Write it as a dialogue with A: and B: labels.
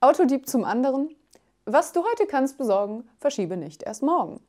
A: Autodieb zum anderen. Was du heute kannst besorgen, verschiebe nicht erst morgen.